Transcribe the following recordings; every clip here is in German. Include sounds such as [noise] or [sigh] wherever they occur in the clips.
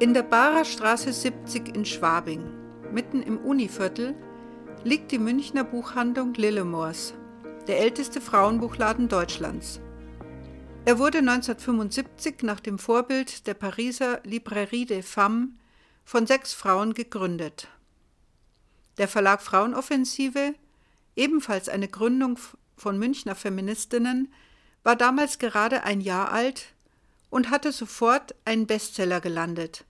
In der Barer Straße 70 in Schwabing, mitten im Univiertel, liegt die Münchner Buchhandlung Lillemors, der älteste Frauenbuchladen Deutschlands. Er wurde 1975 nach dem Vorbild der Pariser Librairie des Femmes von sechs Frauen gegründet. Der Verlag Frauenoffensive, ebenfalls eine Gründung von Münchner Feministinnen, war damals gerade ein Jahr alt und hatte sofort einen Bestseller gelandet.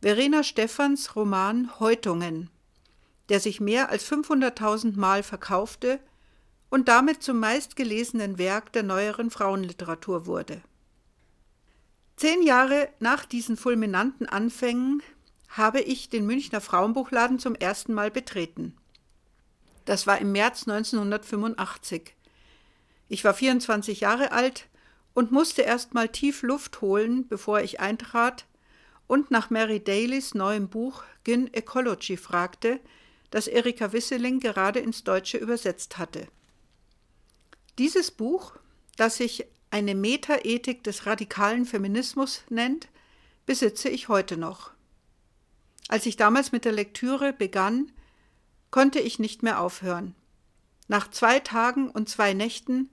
Verena Stephans Roman Häutungen, der sich mehr als 500.000 Mal verkaufte und damit zum meistgelesenen Werk der neueren Frauenliteratur wurde. Zehn Jahre nach diesen fulminanten Anfängen habe ich den Münchner Frauenbuchladen zum ersten Mal betreten. Das war im März 1985. Ich war 24 Jahre alt und musste erst mal tief Luft holen, bevor ich eintrat und nach Mary Daly's neuem Buch Gyn Ecology fragte, das Erika Wisseling gerade ins Deutsche übersetzt hatte. Dieses Buch, das sich eine Metaethik des radikalen Feminismus nennt, besitze ich heute noch. Als ich damals mit der Lektüre begann, konnte ich nicht mehr aufhören. Nach zwei Tagen und zwei Nächten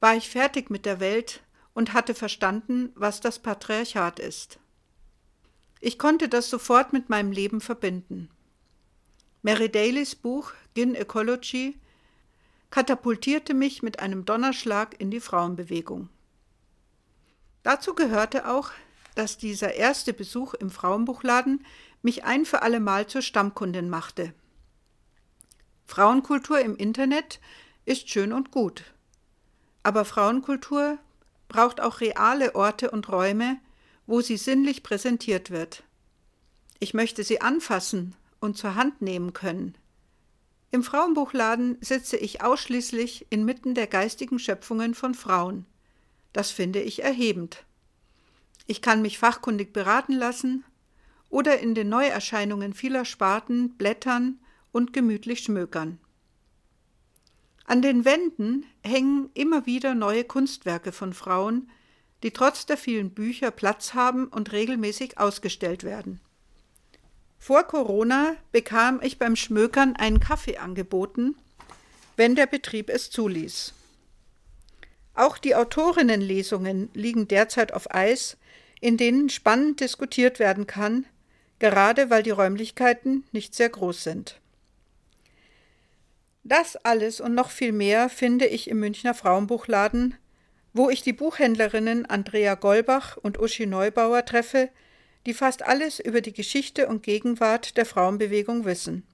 war ich fertig mit der Welt und hatte verstanden, was das Patriarchat ist. Ich konnte das sofort mit meinem Leben verbinden. Mary Dalys Buch Gin Ecology katapultierte mich mit einem Donnerschlag in die Frauenbewegung. Dazu gehörte auch, dass dieser erste Besuch im Frauenbuchladen mich ein für allemal zur Stammkundin machte. Frauenkultur im Internet ist schön und gut. Aber Frauenkultur braucht auch reale Orte und Räume, wo sie sinnlich präsentiert wird. Ich möchte sie anfassen und zur Hand nehmen können. Im Frauenbuchladen sitze ich ausschließlich inmitten der geistigen Schöpfungen von Frauen. Das finde ich erhebend. Ich kann mich fachkundig beraten lassen oder in den Neuerscheinungen vieler Sparten blättern und gemütlich schmökern. An den Wänden hängen immer wieder neue Kunstwerke von Frauen, die trotz der vielen Bücher Platz haben und regelmäßig ausgestellt werden. Vor Corona bekam ich beim Schmökern einen Kaffee angeboten, wenn der Betrieb es zuließ. Auch die Autorinnenlesungen liegen derzeit auf Eis, in denen spannend diskutiert werden kann, gerade weil die Räumlichkeiten nicht sehr groß sind. Das alles und noch viel mehr finde ich im Münchner Frauenbuchladen, wo ich die Buchhändlerinnen Andrea Golbach und Uschi Neubauer treffe, die fast alles über die Geschichte und Gegenwart der Frauenbewegung wissen.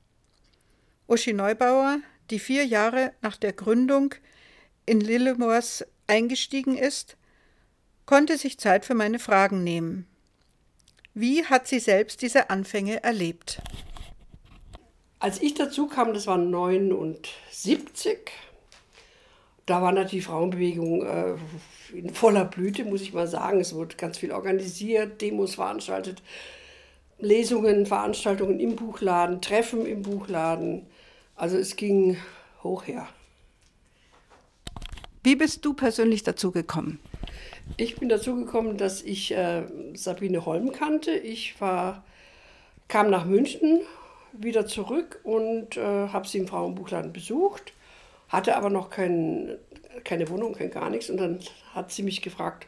Uschi Neubauer, die vier Jahre nach der Gründung in Lillemors eingestiegen ist, konnte sich Zeit für meine Fragen nehmen. Wie hat sie selbst diese Anfänge erlebt? Als ich dazu kam, das war 79, da war natürlich die Frauenbewegung äh, in voller Blüte, muss ich mal sagen. Es wurde ganz viel organisiert, Demos veranstaltet, Lesungen, Veranstaltungen im Buchladen, Treffen im Buchladen. Also es ging hoch her. Wie bist du persönlich dazu gekommen? Ich bin dazu gekommen, dass ich äh, Sabine Holm kannte. Ich war, kam nach München wieder zurück und äh, habe sie im Frauenbuchladen besucht, hatte aber noch kein, keine Wohnung, kein gar nichts. Und dann hat sie mich gefragt,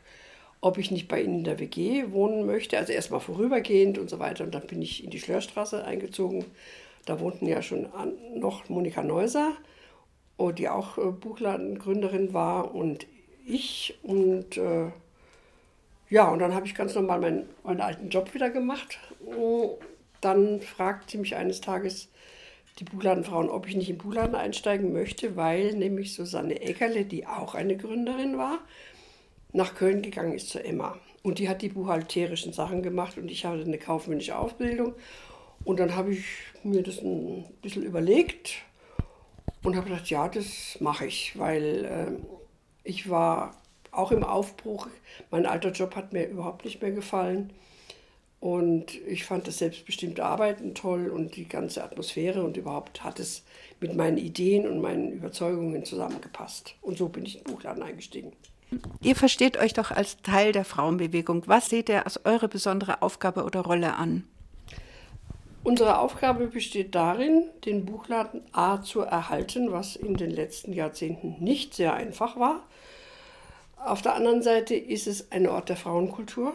ob ich nicht bei ihnen in der WG wohnen möchte. Also erstmal vorübergehend und so weiter. Und dann bin ich in die Schlörstraße eingezogen. Da wohnten ja schon an, noch Monika Neuser, oh, die auch äh, Buchladengründerin war und ich. Und äh, ja, und dann habe ich ganz normal meinen, meinen alten Job wieder gemacht dann fragt sie mich eines Tages die Buchladenfrauen, ob ich nicht im Buchladen einsteigen möchte, weil nämlich Susanne Eggerle, die auch eine Gründerin war, nach Köln gegangen ist zur Emma. Und die hat die buchhalterischen Sachen gemacht und ich hatte eine kaufmännische Ausbildung. Und dann habe ich mir das ein bisschen überlegt und habe gedacht, ja, das mache ich, weil äh, ich war auch im Aufbruch. Mein alter Job hat mir überhaupt nicht mehr gefallen. Und ich fand das selbstbestimmte Arbeiten toll und die ganze Atmosphäre und überhaupt hat es mit meinen Ideen und meinen Überzeugungen zusammengepasst. Und so bin ich in den Buchladen eingestiegen. Ihr versteht euch doch als Teil der Frauenbewegung. Was seht ihr als eure besondere Aufgabe oder Rolle an? Unsere Aufgabe besteht darin, den Buchladen A zu erhalten, was in den letzten Jahrzehnten nicht sehr einfach war. Auf der anderen Seite ist es ein Ort der Frauenkultur,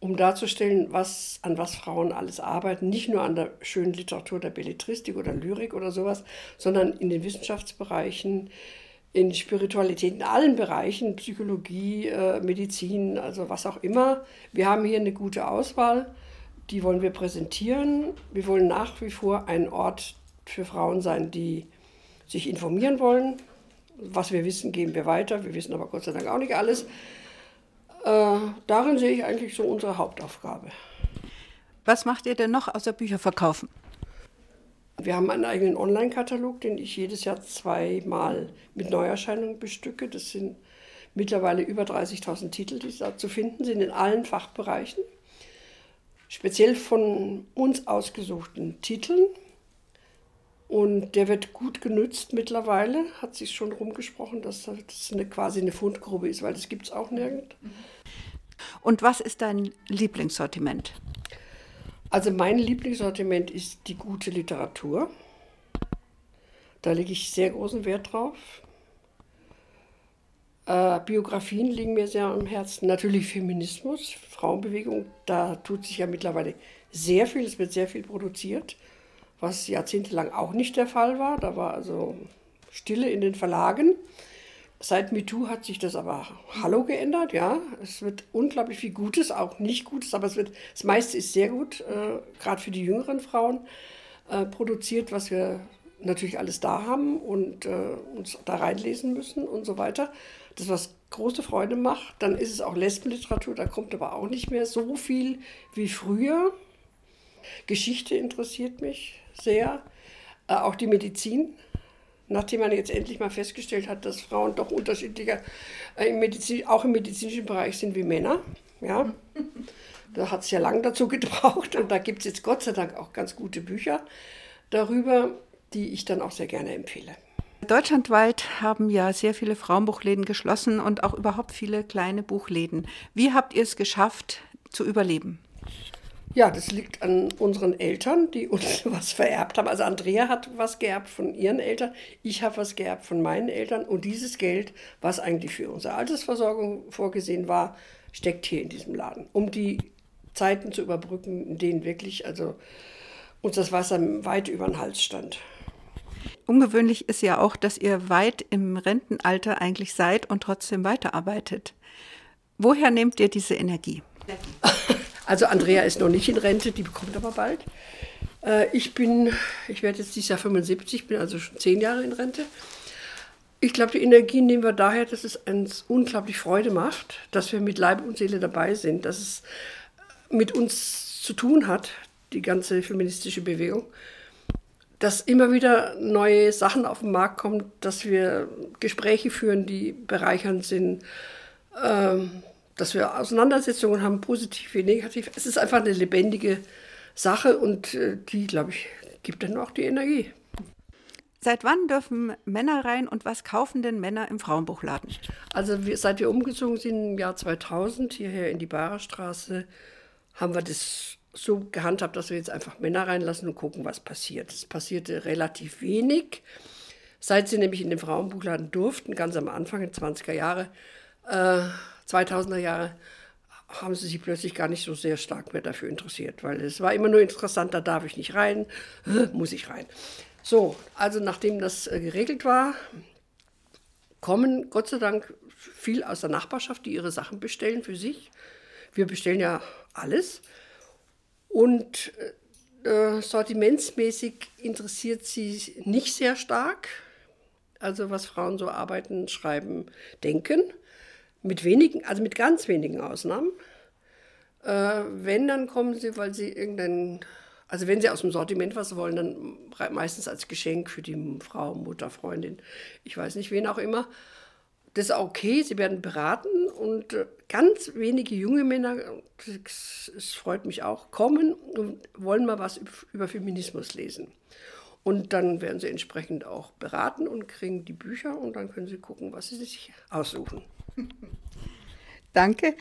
um darzustellen, was, an was Frauen alles arbeiten. Nicht nur an der schönen Literatur der Belletristik oder Lyrik oder sowas, sondern in den Wissenschaftsbereichen, in Spiritualität, in allen Bereichen, Psychologie, äh, Medizin, also was auch immer. Wir haben hier eine gute Auswahl, die wollen wir präsentieren. Wir wollen nach wie vor ein Ort für Frauen sein, die sich informieren wollen. Was wir wissen, geben wir weiter. Wir wissen aber Gott sei Dank auch nicht alles. Äh, darin sehe ich eigentlich so unsere Hauptaufgabe. Was macht ihr denn noch außer Bücher verkaufen? Wir haben einen eigenen Online-Katalog, den ich jedes Jahr zweimal mit Neuerscheinungen bestücke. Das sind mittlerweile über 30.000 Titel, die da zu finden sind in allen Fachbereichen. Speziell von uns ausgesuchten Titeln. Und der wird gut genützt mittlerweile, hat sich schon rumgesprochen, dass das eine, quasi eine Fundgrube ist, weil das gibt es auch nirgend. Und was ist dein Lieblingssortiment? Also mein Lieblingssortiment ist die gute Literatur. Da lege ich sehr großen Wert drauf. Äh, Biografien liegen mir sehr am Herzen. Natürlich Feminismus, Frauenbewegung. Da tut sich ja mittlerweile sehr viel. Es wird sehr viel produziert, was jahrzehntelang auch nicht der Fall war. Da war also Stille in den Verlagen. Seit MeToo hat sich das aber Hallo geändert, ja. Es wird unglaublich viel Gutes, auch nicht Gutes, aber es wird, das meiste ist sehr gut, äh, gerade für die jüngeren Frauen äh, produziert, was wir natürlich alles da haben und äh, uns da reinlesen müssen und so weiter. Das, was große Freude macht, dann ist es auch Lesbenliteratur, da kommt aber auch nicht mehr so viel wie früher. Geschichte interessiert mich sehr, äh, auch die Medizin nachdem man jetzt endlich mal festgestellt hat, dass Frauen doch unterschiedlicher, äh, im Medizin, auch im medizinischen Bereich sind wie Männer. Ja. Da hat es ja lange dazu gebraucht und da gibt es jetzt Gott sei Dank auch ganz gute Bücher darüber, die ich dann auch sehr gerne empfehle. Deutschlandweit haben ja sehr viele Frauenbuchläden geschlossen und auch überhaupt viele kleine Buchläden. Wie habt ihr es geschafft zu überleben? Ja, das liegt an unseren Eltern, die uns [laughs] was vererbt haben. Also Andrea hat was geerbt von ihren Eltern, ich habe was geerbt von meinen Eltern und dieses Geld, was eigentlich für unsere Altersversorgung vorgesehen war, steckt hier in diesem Laden, um die Zeiten zu überbrücken, in denen wirklich also uns das Wasser weit über den Hals stand. Ungewöhnlich ist ja auch, dass ihr weit im Rentenalter eigentlich seid und trotzdem weiterarbeitet. Woher nehmt ihr diese Energie? [laughs] Also Andrea ist noch nicht in Rente, die bekommt aber bald. Äh, ich bin, ich werde jetzt dieses Jahr 75, bin also schon zehn Jahre in Rente. Ich glaube, die Energie nehmen wir daher, dass es uns unglaublich Freude macht, dass wir mit Leib und Seele dabei sind, dass es mit uns zu tun hat, die ganze feministische Bewegung, dass immer wieder neue Sachen auf den Markt kommen, dass wir Gespräche führen, die bereichernd sind, ähm, dass wir Auseinandersetzungen haben, positiv wie negativ. Es ist einfach eine lebendige Sache und äh, die, glaube ich, gibt dann auch die Energie. Seit wann dürfen Männer rein und was kaufen denn Männer im Frauenbuchladen? Also wir, seit wir umgezogen sind im Jahr 2000 hierher in die Barerstraße, haben wir das so gehandhabt, dass wir jetzt einfach Männer reinlassen und gucken, was passiert. Es passierte relativ wenig. Seit sie nämlich in den Frauenbuchladen durften, ganz am Anfang, in 20er Jahre, äh, 2000er Jahre haben sie sich plötzlich gar nicht so sehr stark mehr dafür interessiert, weil es war immer nur interessant, da darf ich nicht rein, [laughs] muss ich rein. So, also nachdem das äh, geregelt war, kommen Gott sei Dank viel aus der Nachbarschaft, die ihre Sachen bestellen für sich. Wir bestellen ja alles. Und äh, sortimentsmäßig interessiert sie nicht sehr stark. Also was Frauen so arbeiten, schreiben, denken. Mit wenigen, also mit ganz wenigen Ausnahmen. Äh, wenn, dann kommen sie, weil sie irgendein, also wenn sie aus dem Sortiment was wollen, dann meistens als Geschenk für die Frau, Mutter, Freundin, ich weiß nicht, wen auch immer. Das ist okay, sie werden beraten und äh, ganz wenige junge Männer, es freut mich auch, kommen und wollen mal was über Feminismus lesen. Und dann werden sie entsprechend auch beraten und kriegen die Bücher und dann können sie gucken, was sie sich aussuchen. [laughs] Danke.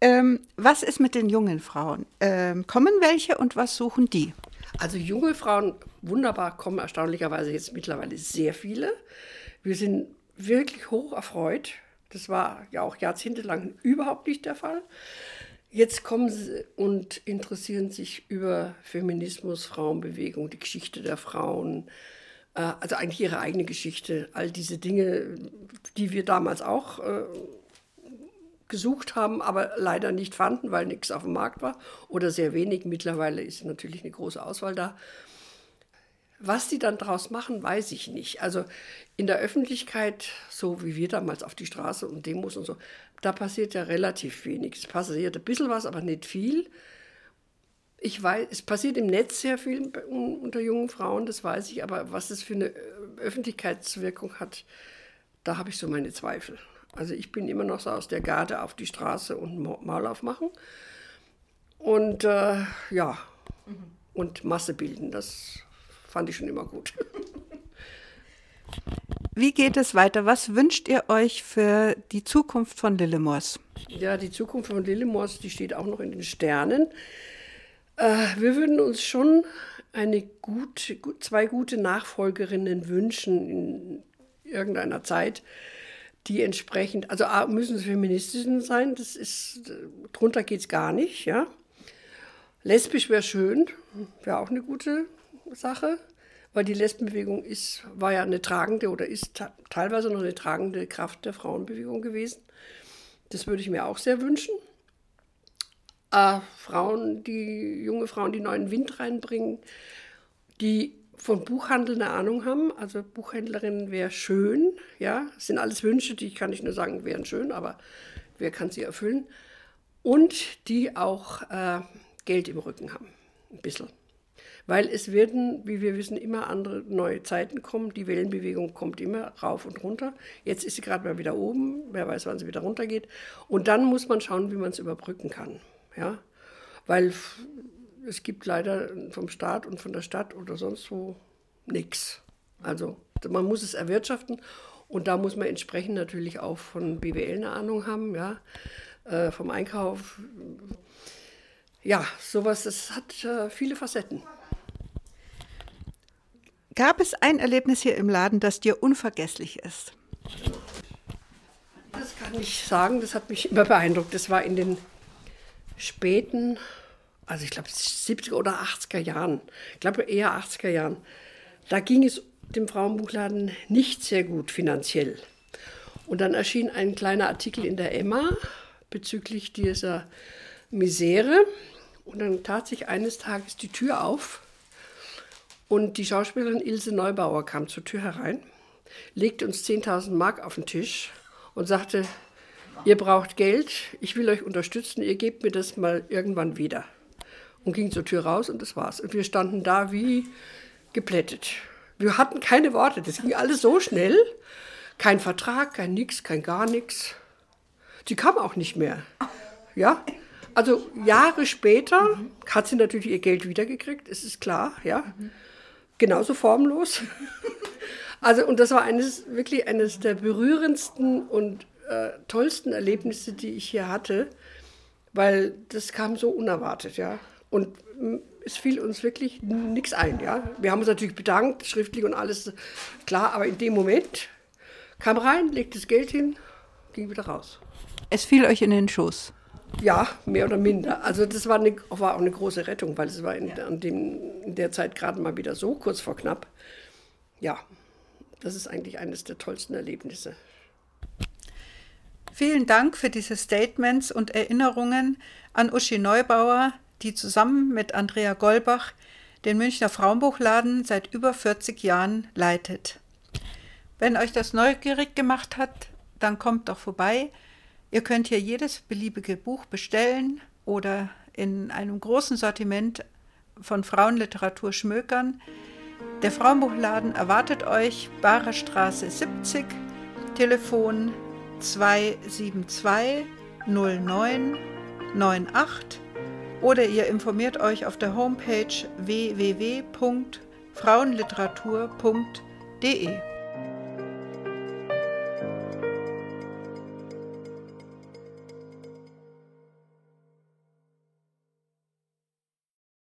Ähm, was ist mit den jungen Frauen? Ähm, kommen welche und was suchen die? Also junge Frauen, wunderbar, kommen erstaunlicherweise jetzt mittlerweile sehr viele. Wir sind wirklich hoch erfreut. Das war ja auch jahrzehntelang überhaupt nicht der Fall. Jetzt kommen sie und interessieren sich über Feminismus, Frauenbewegung, die Geschichte der Frauen, äh, also eigentlich ihre eigene Geschichte, all diese Dinge, die wir damals auch äh, gesucht haben, aber leider nicht fanden, weil nichts auf dem Markt war oder sehr wenig. Mittlerweile ist natürlich eine große Auswahl da. Was die dann daraus machen, weiß ich nicht. Also in der Öffentlichkeit, so wie wir damals auf die Straße und Demos und so, da passiert ja relativ wenig. Es passiert ein bisschen was, aber nicht viel. Ich weiß, es passiert im Netz sehr viel unter jungen Frauen, das weiß ich, aber was es für eine Öffentlichkeitswirkung hat, da habe ich so meine Zweifel. Also ich bin immer noch so aus der Garde auf die Straße und Maul aufmachen. Und äh, ja, mhm. und Masse bilden, das fand ich schon immer gut. [laughs] Wie geht es weiter? Was wünscht ihr euch für die Zukunft von Lillemors? Ja, die Zukunft von Lillemors, die steht auch noch in den Sternen. Äh, wir würden uns schon eine gute, zwei gute Nachfolgerinnen wünschen in irgendeiner Zeit die entsprechend, also A, müssen sie Feministinnen sein, das ist, drunter geht es gar nicht, ja. Lesbisch wäre schön, wäre auch eine gute Sache, weil die Lesbenbewegung ist, war ja eine tragende oder ist teilweise noch eine tragende Kraft der Frauenbewegung gewesen. Das würde ich mir auch sehr wünschen. Äh, Frauen, die junge Frauen, die neuen Wind reinbringen, die von Buchhandel eine Ahnung haben. Also Buchhändlerin wäre schön, ja. Das sind alles Wünsche, die kann ich nur sagen, wären schön, aber wer kann sie erfüllen? Und die auch äh, Geld im Rücken haben, ein bisschen. Weil es werden, wie wir wissen, immer andere neue Zeiten kommen. Die Wellenbewegung kommt immer rauf und runter. Jetzt ist sie gerade mal wieder oben. Wer weiß, wann sie wieder runtergeht. Und dann muss man schauen, wie man es überbrücken kann. Ja? Weil es gibt leider vom Staat und von der Stadt oder sonst wo nichts. Also man muss es erwirtschaften und da muss man entsprechend natürlich auch von BWL eine Ahnung haben, ja, äh, vom Einkauf. Ja, sowas, das hat äh, viele Facetten. Gab es ein Erlebnis hier im Laden, das dir unvergesslich ist? Das kann ich sagen, das hat mich immer beeindruckt. Das war in den späten also ich glaube 70er oder 80er Jahren, ich glaube eher 80er Jahren, da ging es dem Frauenbuchladen nicht sehr gut finanziell. Und dann erschien ein kleiner Artikel in der Emma bezüglich dieser Misere. Und dann tat sich eines Tages die Tür auf und die Schauspielerin Ilse Neubauer kam zur Tür herein, legte uns 10.000 Mark auf den Tisch und sagte, ihr braucht Geld, ich will euch unterstützen, ihr gebt mir das mal irgendwann wieder und ging zur Tür raus und das war's. Und wir standen da wie geplättet. Wir hatten keine Worte, das ging alles so schnell. Kein Vertrag, kein nix, kein gar nichts. Sie kam auch nicht mehr. Ja, also Jahre später mhm. hat sie natürlich ihr Geld wiedergekriegt, es ist klar, ja. Mhm. Genauso formlos. [laughs] also, und das war eines, wirklich eines der berührendsten und äh, tollsten Erlebnisse, die ich hier hatte, weil das kam so unerwartet, ja. Und mm, es fiel uns wirklich nichts ein. Ja? Wir haben uns natürlich bedankt, schriftlich und alles klar, aber in dem Moment kam rein, legte das Geld hin, ging wieder raus. Es fiel euch in den Schoß. Ja, mehr oder minder. Also das war, eine, war auch eine große Rettung, weil es war in, an dem, in der Zeit gerade mal wieder so kurz vor knapp. Ja, das ist eigentlich eines der tollsten Erlebnisse. Vielen Dank für diese Statements und Erinnerungen an Uschi Neubauer, die zusammen mit Andrea Golbach den Münchner Frauenbuchladen seit über 40 Jahren leitet. Wenn euch das neugierig gemacht hat, dann kommt doch vorbei. Ihr könnt hier jedes beliebige Buch bestellen oder in einem großen Sortiment von Frauenliteratur schmökern. Der Frauenbuchladen erwartet euch, Barer Straße 70, Telefon 272 09 98 oder ihr informiert euch auf der Homepage www.frauenbuchladen.de frauenliteratur.de